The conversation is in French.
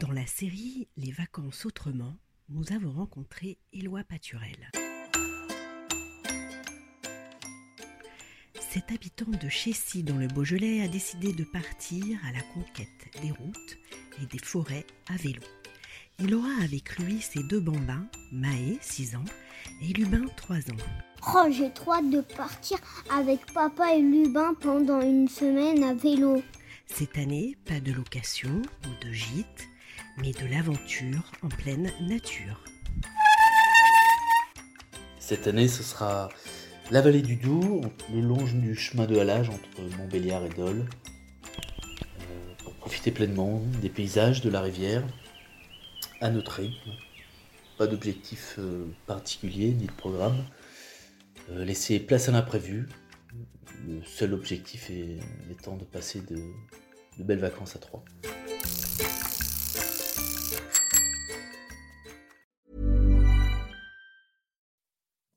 Dans la série Les vacances autrement, nous avons rencontré Éloi Paturel. Cet habitant de Chessy dans le Beaujolais a décidé de partir à la conquête des routes et des forêts à vélo. Il aura avec lui ses deux bambins, Maë, 6 ans, et Lubin, 3 ans. Oh, j'ai trop hâte de partir avec papa et Lubin pendant une semaine à vélo. Cette année, pas de location ou de gîte, mais de l'aventure en pleine nature. Cette année, ce sera la vallée du Doubs, le long du chemin de halage entre Montbéliard et Dole, euh, pour profiter pleinement des paysages de la rivière, à notre rythme. Pas d'objectif euh, particulier ni de programme. Euh, laisser place à l'imprévu. Le seul objectif étant de passer de, de belles vacances à Troyes.